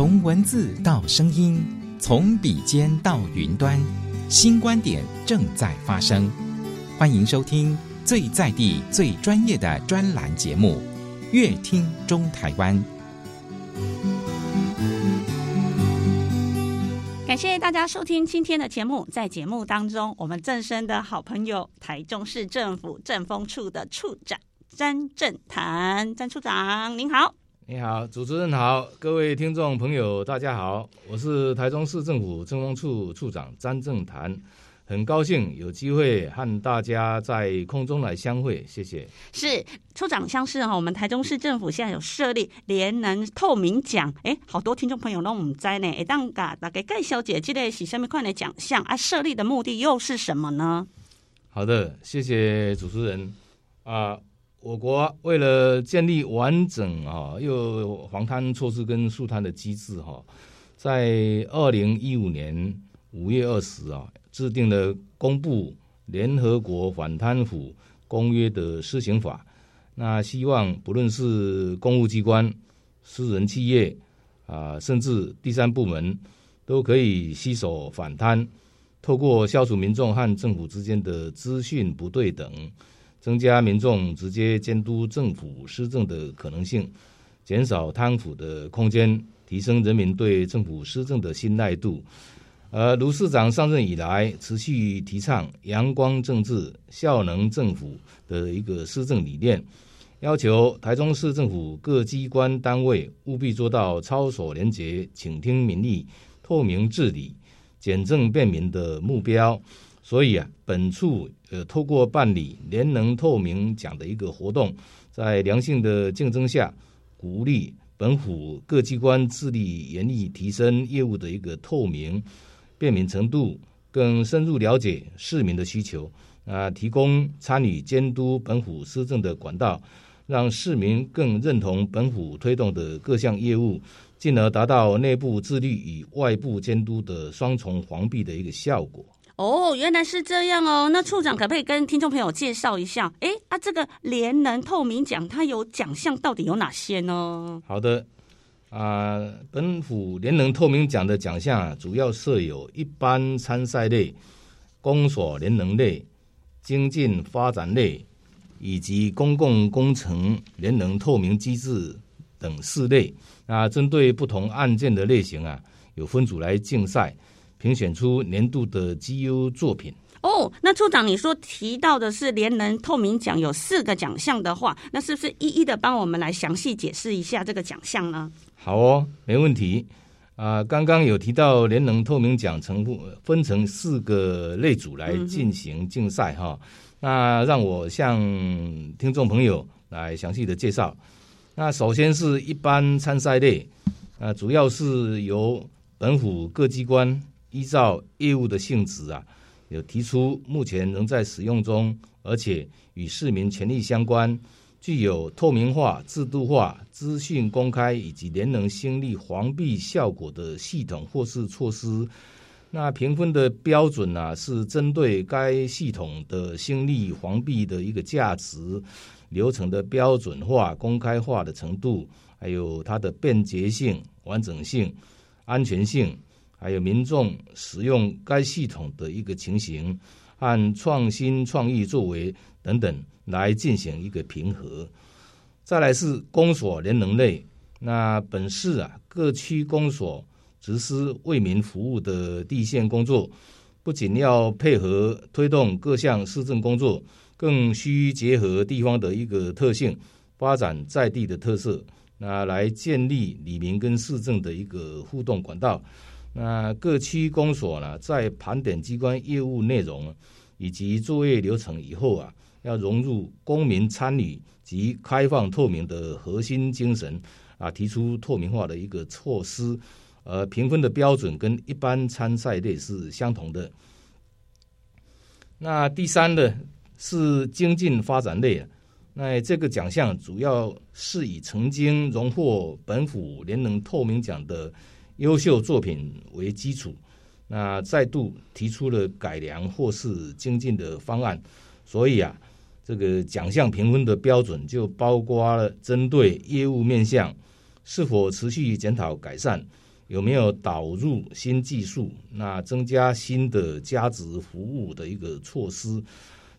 从文字到声音，从笔尖到云端，新观点正在发生。欢迎收听最在地、最专业的专栏节目《乐听中台湾》。感谢大家收听今天的节目。在节目当中，我们正身的好朋友台中市政府政风处的处长詹政谈，詹处长您好。你好，主持人好，各位听众朋友大家好，我是台中市政府政风处处长詹正谈。很高兴有机会和大家在空中来相会，谢谢。是处长，像是哈，我们台中市政府现在有设立联能透明奖，哎，好多听众朋友都唔知呢，哎，当噶大概介绍一下这个是什么款的奖项啊？设立的目的又是什么呢？好的，谢谢主持人啊。我国为了建立完整啊又防贪措施跟肃贪的机制哈，在二零一五年五月二十啊。制定了公布联合国反贪腐公约的施行法，那希望不论是公务机关、私人企业啊，甚至第三部门，都可以携手反贪，透过消除民众和政府之间的资讯不对等，增加民众直接监督政府施政的可能性，减少贪腐的空间，提升人民对政府施政的信赖度。而，卢市长上任以来，持续提倡阳光政治、效能政府的一个施政理念，要求台中市政府各机关单位务必做到操守廉洁、倾听民意、透明治理、简政便民的目标。所以啊，本处呃，透过办理联能透明奖的一个活动，在良性的竞争下，鼓励本府各机关致力严厉提升业务的一个透明。便民程度，更深入了解市民的需求，啊，提供参与监督本府施政的管道，让市民更认同本府推动的各项业务，进而达到内部自律与外部监督的双重防弊的一个效果。哦，原来是这样哦。那处长可不可以跟听众朋友介绍一下？哎，啊，这个联能透明奖它有奖项到底有哪些呢？好的。啊，本府联能透明奖的奖项主要设有一般参赛类、公所联能类、精进发展类以及公共工程联能透明机制等四类。那针对不同案件的类型啊，有分组来竞赛，评选出年度的绩优作品。哦，那处长，你说提到的是联能透明奖有四个奖项的话，那是不是一一的帮我们来详细解释一下这个奖项呢？好哦，没问题。啊、呃，刚刚有提到联能透明奖成分成四个类组来进行竞赛哈、嗯，那让我向听众朋友来详细的介绍。那首先是一般参赛类，啊、呃，主要是由本府各机关依照业务的性质啊，有提出目前仍在使用中，而且与市民权利相关。具有透明化、制度化、资讯公开以及联能兴利防弊效果的系统或是措施，那评分的标准呢、啊，是针对该系统的兴利防弊的一个价值、流程的标准化、公开化的程度，还有它的便捷性、完整性、安全性，还有民众使用该系统的一个情形按创新创意作为等等。来进行一个评核，再来是公所联能类。那本市啊，各区公所实施为民服务的地线工作，不仅要配合推动各项市政工作，更需结合地方的一个特性，发展在地的特色，那来建立里民跟市政的一个互动管道。那各区公所呢，在盘点机关业务内容以及作业流程以后啊。要融入公民参与及开放透明的核心精神啊，提出透明化的一个措施，呃，评分的标准跟一般参赛类是相同的。那第三呢是精进发展类，那这个奖项主要是以曾经荣获本府联能透明奖的优秀作品为基础，那再度提出了改良或是精进的方案，所以啊。这个奖项评分的标准就包括了针对业务面向是否持续检讨改善，有没有导入新技术，那增加新的价值服务的一个措施，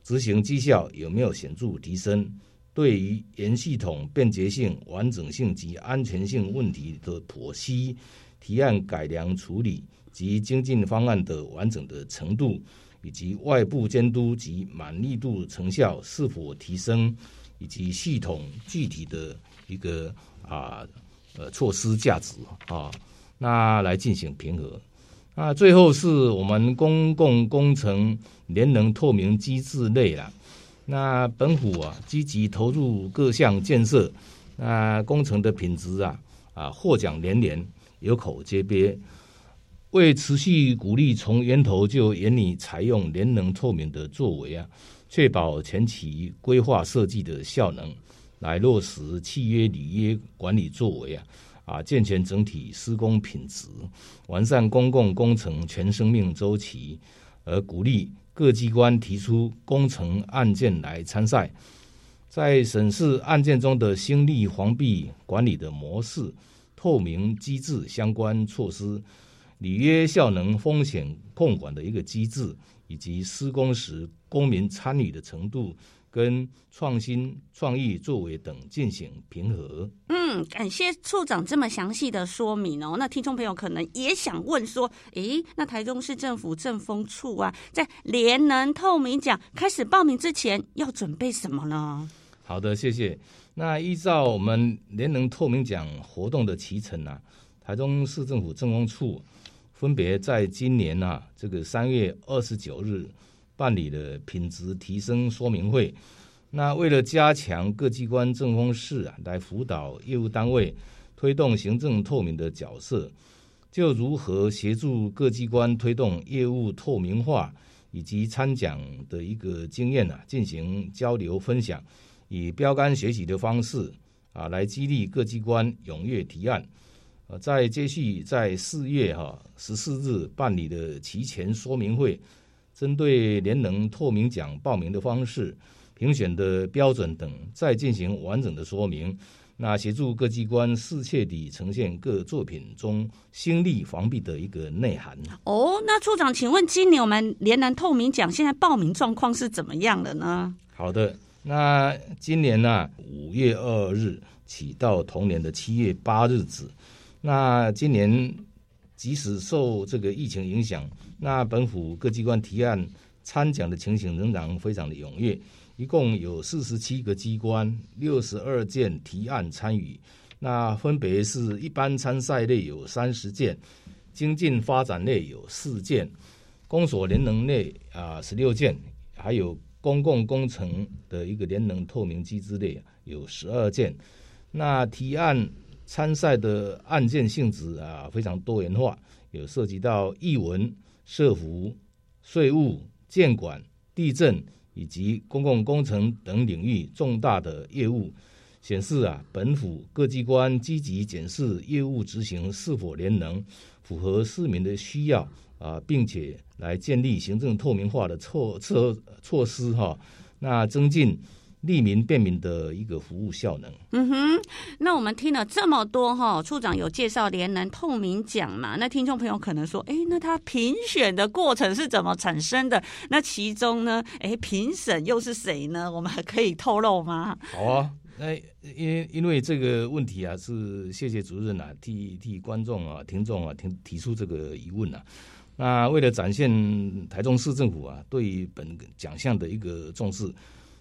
执行绩效有没有显著提升？对于原系统便捷性、完整性及安全性问题的剖析、提案改良处理及精进方案的完整的程度，以及外部监督及满意度成效是否提升，以及系统具体的一个啊呃措施价值啊，那来进行评核。那最后是我们公共工程联能透明机制类了。那本府啊，积极投入各项建设，那工程的品质啊啊获奖连连，有口皆碑。为持续鼓励从源头就严拟采用联能透明的作为啊，确保前期规划设计的效能，来落实契约履约管理作为啊啊健全整体施工品质，完善公共工程全生命周期，而鼓励。各机关提出工程案件来参赛，在审视案件中的兴利防弊管理的模式、透明机制相关措施、履约效能风险控管的一个机制，以及施工时公民参与的程度。跟创新创意作为等进行评核。嗯，感谢处长这么详细的说明哦。那听众朋友可能也想问说，诶，那台中市政府政风处啊，在联能透明奖开始报名之前，要准备什么呢？好的，谢谢。那依照我们联能透明奖活动的期程啊，台中市政府政风处分别在今年啊，这个三月二十九日。办理了品质提升说明会，那为了加强各机关政风室啊，来辅导业务单位推动行政透明的角色，就如何协助各机关推动业务透明化以及参奖的一个经验啊，进行交流分享，以标杆学习的方式啊，来激励各机关踊跃提案。呃，在接续在四月哈十四日办理的提前说明会。针对联能透明奖报名的方式、评选的标准等，再进行完整的说明。那协助各机关适切地呈现各作品中兴利防弊的一个内涵。哦，那处长，请问今年我们联能透明奖现在报名状况是怎么样的呢？好的，那今年呢，五月二日起到同年的七月八日止。那今年。即使受这个疫情影响，那本府各机关提案参奖的情形仍然非常的踊跃，一共有四十七个机关，六十二件提案参与，那分别是一般参赛类有三十件，精进发展类有四件，公所联能类啊十六件，还有公共工程的一个联能透明机制类有十二件，那提案。参赛的案件性质啊非常多元化，有涉及到艺文、社福、税务、建管、地震以及公共工程等领域重大的业务，显示啊本府各机关积极检视业务执行是否联能，符合市民的需要啊，并且来建立行政透明化的措措措施哈，那增进。利民便民的一个服务效能。嗯哼，那我们听了这么多哈，处长有介绍联能透明奖嘛？那听众朋友可能说，哎，那他评选的过程是怎么产生的？那其中呢，哎，评审又是谁呢？我们还可以透露吗？好啊，那因因为这个问题啊，是谢谢主任啊，替替观众啊、听众啊提提出这个疑问啊。那为了展现台中市政府啊对于本奖项的一个重视。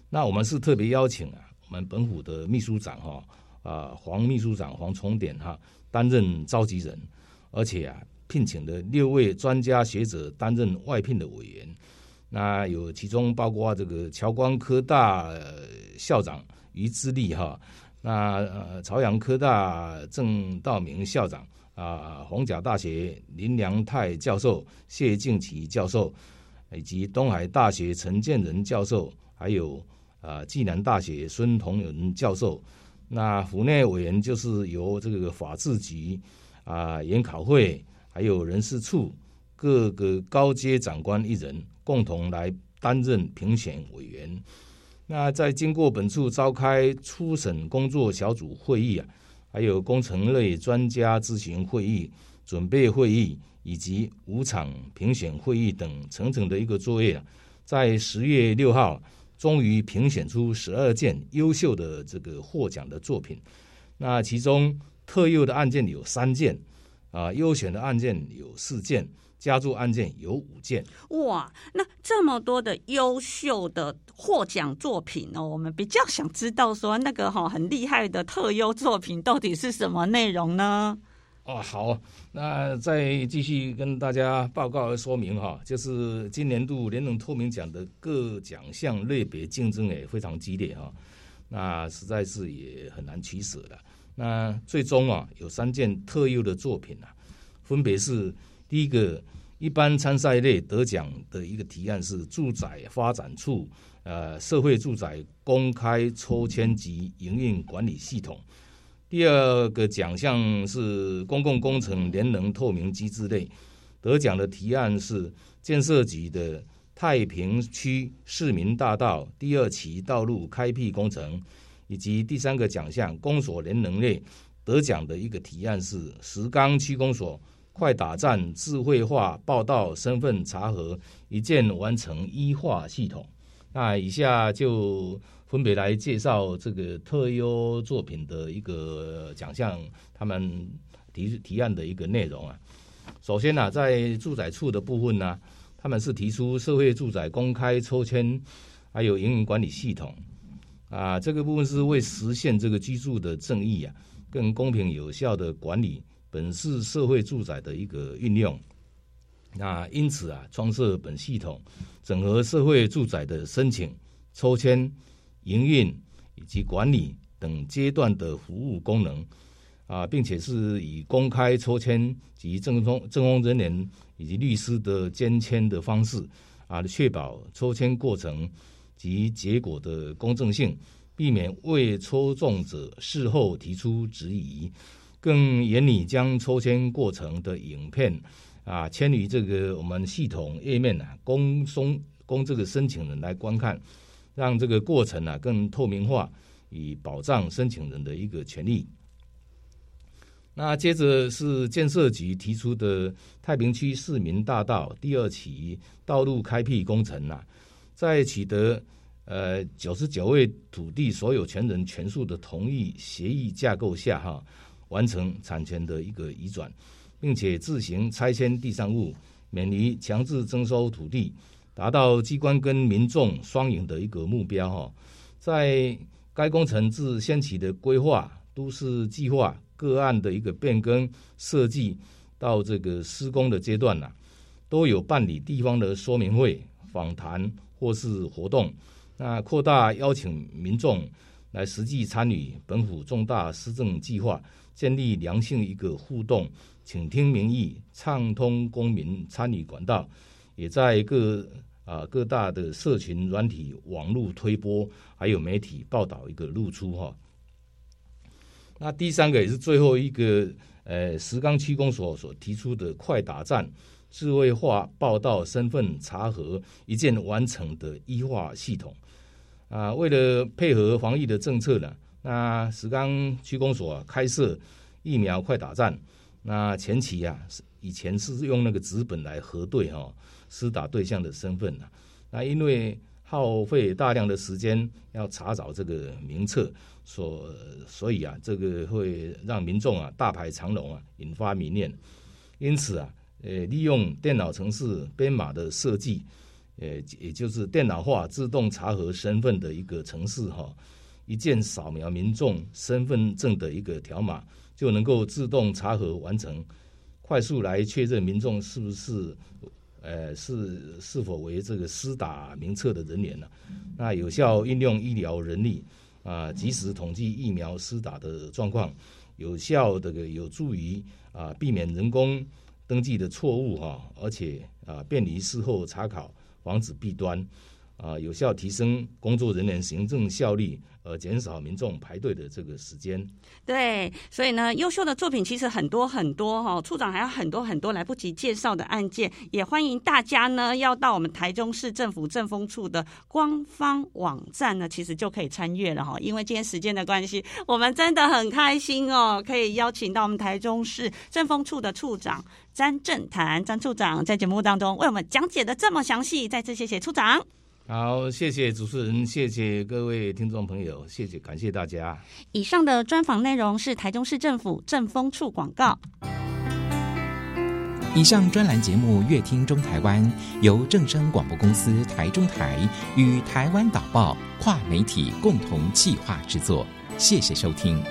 那我们是特别邀请啊，我们本府的秘书长哈啊黄秘书长黄崇典哈担任召集人，而且啊聘请了六位专家学者担任外聘的委员。那有其中包括这个侨光科大校长于之立哈，那呃朝阳科大郑道明校长啊，逢甲大学林良泰教授、谢静琪教授，以及东海大学陈建仁教授，还有。啊，暨南大学孙同仁教授，那府内委员就是由这个法制局啊、研考会还有人事处各个高阶长官一人共同来担任评选委员。那在经过本处召开初审工作小组会议啊，还有工程类专家咨询会议，准备会议以及五场评选会议等层层的一个作业，在十月六号，终于评选出十二件优秀的这个获奖的作品。那其中特优的案件有三件，啊，优选的案件有四件，加注案件有五件。哇，那这么多的优秀的获奖作品哦，我们比较想知道说那个哈很厉害的特优作品到底是什么内容呢？哦，好，那再继续跟大家报告和说明哈，就是今年度联能透明奖的各奖项类别竞争也非常激烈哈，那实在是也很难取舍的。那最终啊，有三件特优的作品啊，分别是第一个，一般参赛类得奖的一个提案是住宅发展处呃社会住宅公开抽签及营运管理系统。第二个奖项是公共工程联能透明机制类，得奖的提案是建设局的太平区市民大道第二期道路开辟工程，以及第三个奖项公所联能类，得奖的一个提案是石冈区公所快打站智慧化报到身份查核一键完成一化系统。那以下就。分别来介绍这个特优作品的一个奖项，他们提提案的一个内容啊。首先呢、啊，在住宅处的部分呢、他们是提出社会住宅公开抽签，还有营运管理系统啊。这个部分是为实现这个居住的正义啊，更公平有效的管理本市社会住宅的一个运用。那因此啊，创设本系统，整合社会住宅的申请、抽签。营运以及管理等阶段的服务功能啊，并且是以公开抽签及政风政风人员以及律师的监签的方式啊，确保抽签过程及结果的公正性，避免未抽中者事后提出质疑，更严厉将抽签过程的影片啊迁于这个我们系统页面啊，供送供这个申请人来观看。让这个过程啊更透明化，以保障申请人的一个权利。那接着是建设局提出的太平区市民大道第二期道路开辟工程呐，在取得呃九十九位土地所有权人全数的同意协议架构下哈，完成产权的一个移转，并且自行拆迁地上物，免于强制征收土地。达到机关跟民众双赢的一个目标哈，在该工程自先期的规划、都市计划、个案的一个变更设计，到这个施工的阶段呐，都有办理地方的说明会、访谈或是活动，那扩大邀请民众来实际参与本府重大施政计划，建立良性一个互动，倾听民意，畅通公民参与管道，也在各。啊，各大的社群软体、网络推播，还有媒体报道一个露出哈。那第三个也是最后一个，呃，石冈区公所所提出的快打站智慧化报到身份查核一键完成的 e 化系统。啊，为了配合防疫的政策呢，那石冈区公所啊开设疫苗快打站。那前期啊，以前是用那个纸本来核对哈。施打对象的身份，那因为耗费大量的时间要查找这个名册，所所以啊，这个会让民众啊大排长龙啊，引发迷恋。因此啊，呃，利用电脑程式编码的设计，呃，也就是电脑化自动查核身份的一个程式哈，一键扫描民众身份证的一个条码，就能够自动查核完成，快速来确认民众是不是。呃，是是否为这个施打名册的人员呢、那有效运用医疗人力啊，及时统计疫苗施打的状况，有效这个有助于啊避免人工登记的错误哈，而且啊便于事后查考，防止弊端。啊，有效提升工作人员行政效率。呃，减少民众排队的这个时间。对，所以呢，优秀的作品其实很多很多哈、哦，处长还有很多很多来不及介绍的案件，也欢迎大家呢要到我们台中市政府政风处的官方网站呢，其实就可以参阅了哈。因为今天时间的关系，我们真的很开心哦，可以邀请到我们台中市政风处的处长詹政坛詹处长在节目当中为我们讲解的这么详细，再次谢谢处长。好，谢谢主持人，谢谢各位听众朋友，谢谢，感谢大家。以上的专访内容是台中市政府政风处广告。以上专栏节目《乐听中台湾》由正声广播公司台中台与台湾导报跨媒体共同企划制作，谢谢收听。